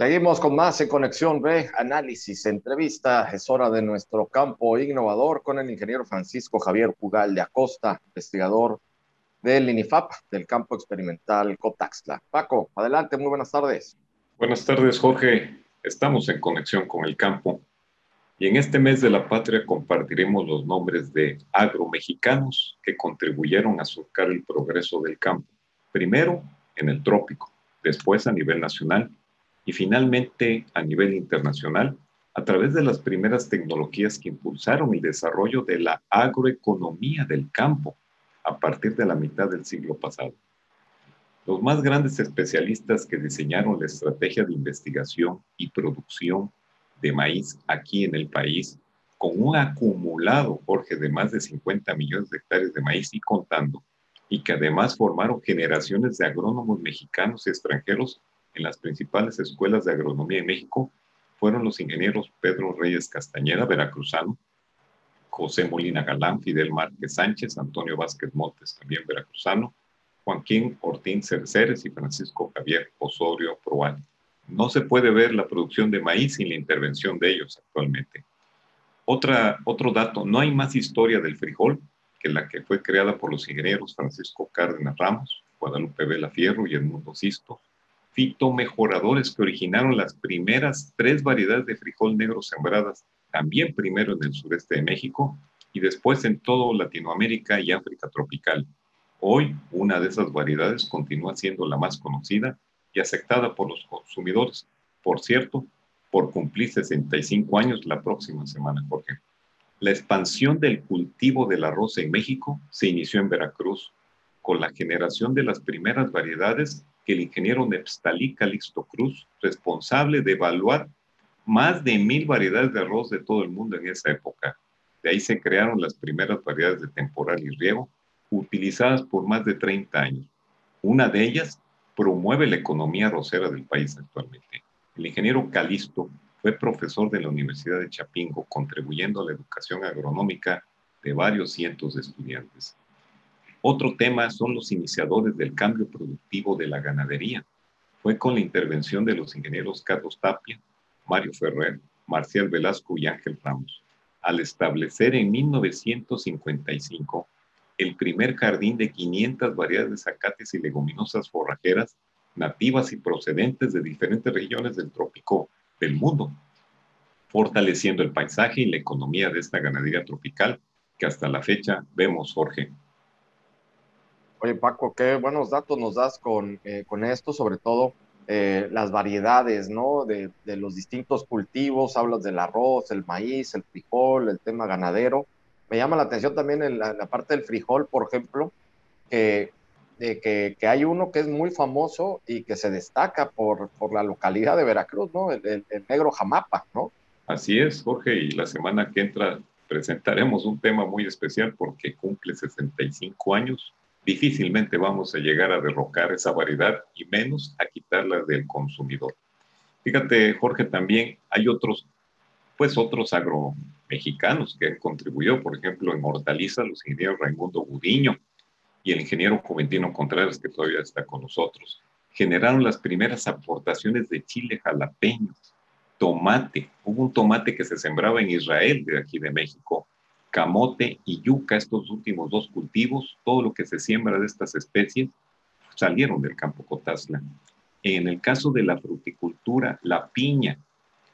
Seguimos con más en Conexión B, análisis, entrevista. Es hora de nuestro campo innovador con el ingeniero Francisco Javier Pugal de Acosta, investigador del INIFAP, del campo experimental Cotaxla. Paco, adelante, muy buenas tardes. Buenas tardes, Jorge. Estamos en conexión con el campo y en este mes de la patria compartiremos los nombres de agromexicanos que contribuyeron a surcar el progreso del campo, primero en el trópico, después a nivel nacional y finalmente a nivel internacional a través de las primeras tecnologías que impulsaron el desarrollo de la agroeconomía del campo a partir de la mitad del siglo pasado. Los más grandes especialistas que diseñaron la estrategia de investigación y producción de maíz aquí en el país, con un acumulado, Jorge, de más de 50 millones de hectáreas de maíz y contando, y que además formaron generaciones de agrónomos mexicanos y extranjeros en las principales escuelas de agronomía en México fueron los ingenieros Pedro Reyes Castañeda, veracruzano, José Molina Galán, Fidel Márquez Sánchez, Antonio Vázquez Montes, también veracruzano, Joaquín Ortín Cerceres y Francisco Javier Osorio Proal. No se puede ver la producción de maíz sin la intervención de ellos actualmente. Otra, otro dato, no hay más historia del frijol que la que fue creada por los ingenieros Francisco Cárdenas Ramos, Guadalupe Vela Fierro y Edmundo Sisto, fitomejoradores que originaron las primeras tres variedades de frijol negro sembradas, también primero en el sureste de México y después en todo Latinoamérica y África tropical. Hoy, una de esas variedades continúa siendo la más conocida y aceptada por los consumidores. Por cierto, por cumplir 65 años la próxima semana, Jorge. La expansión del cultivo del arroz en México se inició en Veracruz con la generación de las primeras variedades el ingeniero Nepstalí Calixto Cruz, responsable de evaluar más de mil variedades de arroz de todo el mundo en esa época. De ahí se crearon las primeras variedades de temporal y riego, utilizadas por más de 30 años. Una de ellas promueve la economía arrocera del país actualmente. El ingeniero Calisto fue profesor de la Universidad de Chapingo, contribuyendo a la educación agronómica de varios cientos de estudiantes. Otro tema son los iniciadores del cambio productivo de la ganadería. Fue con la intervención de los ingenieros Carlos Tapia, Mario Ferrer, Marcial Velasco y Ángel Ramos, al establecer en 1955 el primer jardín de 500 variedades de zacates y leguminosas forrajeras nativas y procedentes de diferentes regiones del trópico del mundo, fortaleciendo el paisaje y la economía de esta ganadería tropical que hasta la fecha vemos, Jorge, Oye, Paco, qué buenos datos nos das con, eh, con esto, sobre todo eh, las variedades, ¿no? De, de, los distintos cultivos, hablas del arroz, el maíz, el frijol, el tema ganadero. Me llama la atención también en la, parte del frijol, por ejemplo, que, que, que, hay uno que es muy famoso y que se destaca por, por la localidad de Veracruz, ¿no? El, el negro jamapa, ¿no? Así es, Jorge, y la semana que entra presentaremos un tema muy especial porque cumple 65 años difícilmente vamos a llegar a derrocar esa variedad y menos a quitarla del consumidor. Fíjate, Jorge, también hay otros, pues otros agromexicanos que han contribuido, por ejemplo, en hortaliza, los ingenieros Raimundo Gudiño y el ingeniero Juventino Contreras, que todavía está con nosotros, generaron las primeras aportaciones de chile jalapeño, tomate. Hubo un tomate que se sembraba en Israel, de aquí de México, camote y yuca, estos últimos dos cultivos, todo lo que se siembra de estas especies salieron del campo Cotazla. En el caso de la fruticultura, la piña,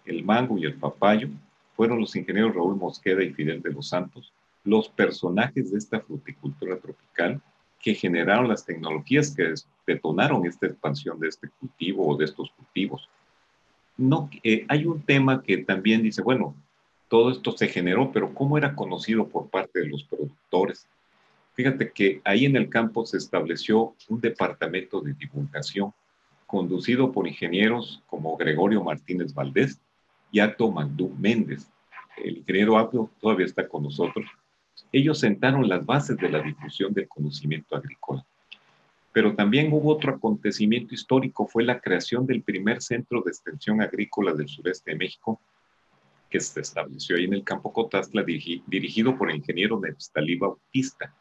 el mango y el papayo fueron los ingenieros Raúl Mosqueda y Fidel de los Santos, los personajes de esta fruticultura tropical que generaron las tecnologías que detonaron esta expansión de este cultivo o de estos cultivos. No, eh, hay un tema que también dice, bueno, todo esto se generó, pero ¿cómo era conocido por parte de los productores? Fíjate que ahí en el campo se estableció un departamento de divulgación conducido por ingenieros como Gregorio Martínez Valdés y Ato Mandú Méndez. El ingeniero Ato todavía está con nosotros. Ellos sentaron las bases de la difusión del conocimiento agrícola. Pero también hubo otro acontecimiento histórico, fue la creación del primer centro de extensión agrícola del sureste de México, se estableció ahí en el campo Cotazla, dirigido por el ingeniero Nepstalí Bautista.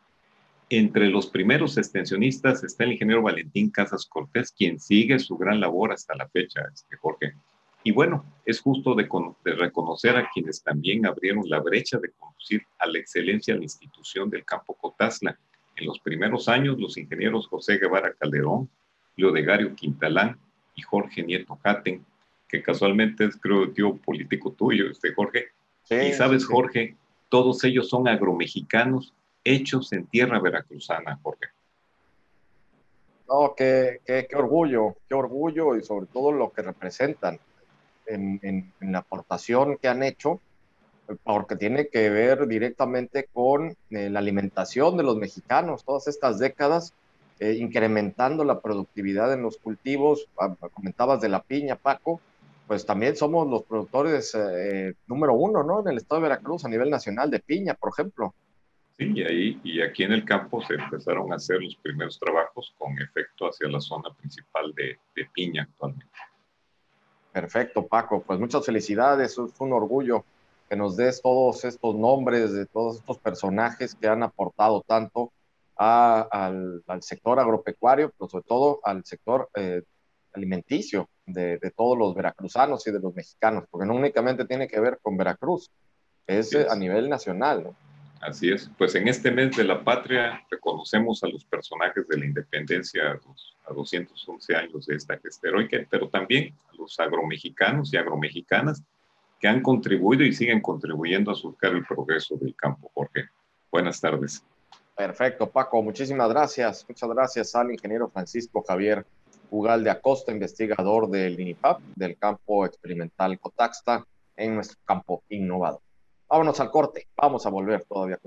Entre los primeros extensionistas está el ingeniero Valentín Casas Cortés, quien sigue su gran labor hasta la fecha, este Jorge. Y bueno, es justo de, reconocer a quienes también abrieron la brecha de conducir a la excelencia a la institución del campo Cotazla. En los primeros años, los ingenieros José Guevara Calderón, Leodegario Quintalán y Jorge Nieto Jaten, que casualmente es, creo, tío político tuyo, este Jorge. y sabes, Jorge, todos ellos son agromexicanos hechos en tierra veracruzana, Jorge. No, qué, qué, qué orgullo, qué orgullo y sobre todo lo que representan en, la aportación que han hecho, porque tiene que ver directamente con eh, la alimentación de los mexicanos, todas estas décadas, eh, incrementando la productividad en los cultivos. Ah, comentabas de la piña, Paco, pues también somos los productores eh, número uno, ¿no? En el estado de Veracruz a nivel nacional de piña, por ejemplo. Sí, y ahí y aquí en el campo se empezaron a hacer los primeros trabajos con efecto hacia la zona principal de, de piña actualmente. Perfecto, Paco. Pues muchas felicidades. Es un orgullo que nos des todos estos nombres de todos estos personajes que han aportado tanto al, sector agropecuario, pero sobre todo al sector eh, alimenticio de, todos los veracruzanos y de los mexicanos, porque no únicamente tiene que ver con Veracruz, es, a nivel nacional. Así es, pues en este mes de la patria reconocemos a los personajes de la independencia a 211 años de esta gesta heroica, pero también a los agromexicanos y agromexicanas que han contribuido y siguen contribuyendo a surcar el progreso del campo. Jorge, buenas tardes. Perfecto, Paco, muchísimas gracias. Muchas gracias al ingeniero Francisco Javier Ugal de Acosta, investigador del INIPAP, del campo experimental Cotaxta, en nuestro campo innovador. Vámonos al corte, vamos a volver todavía.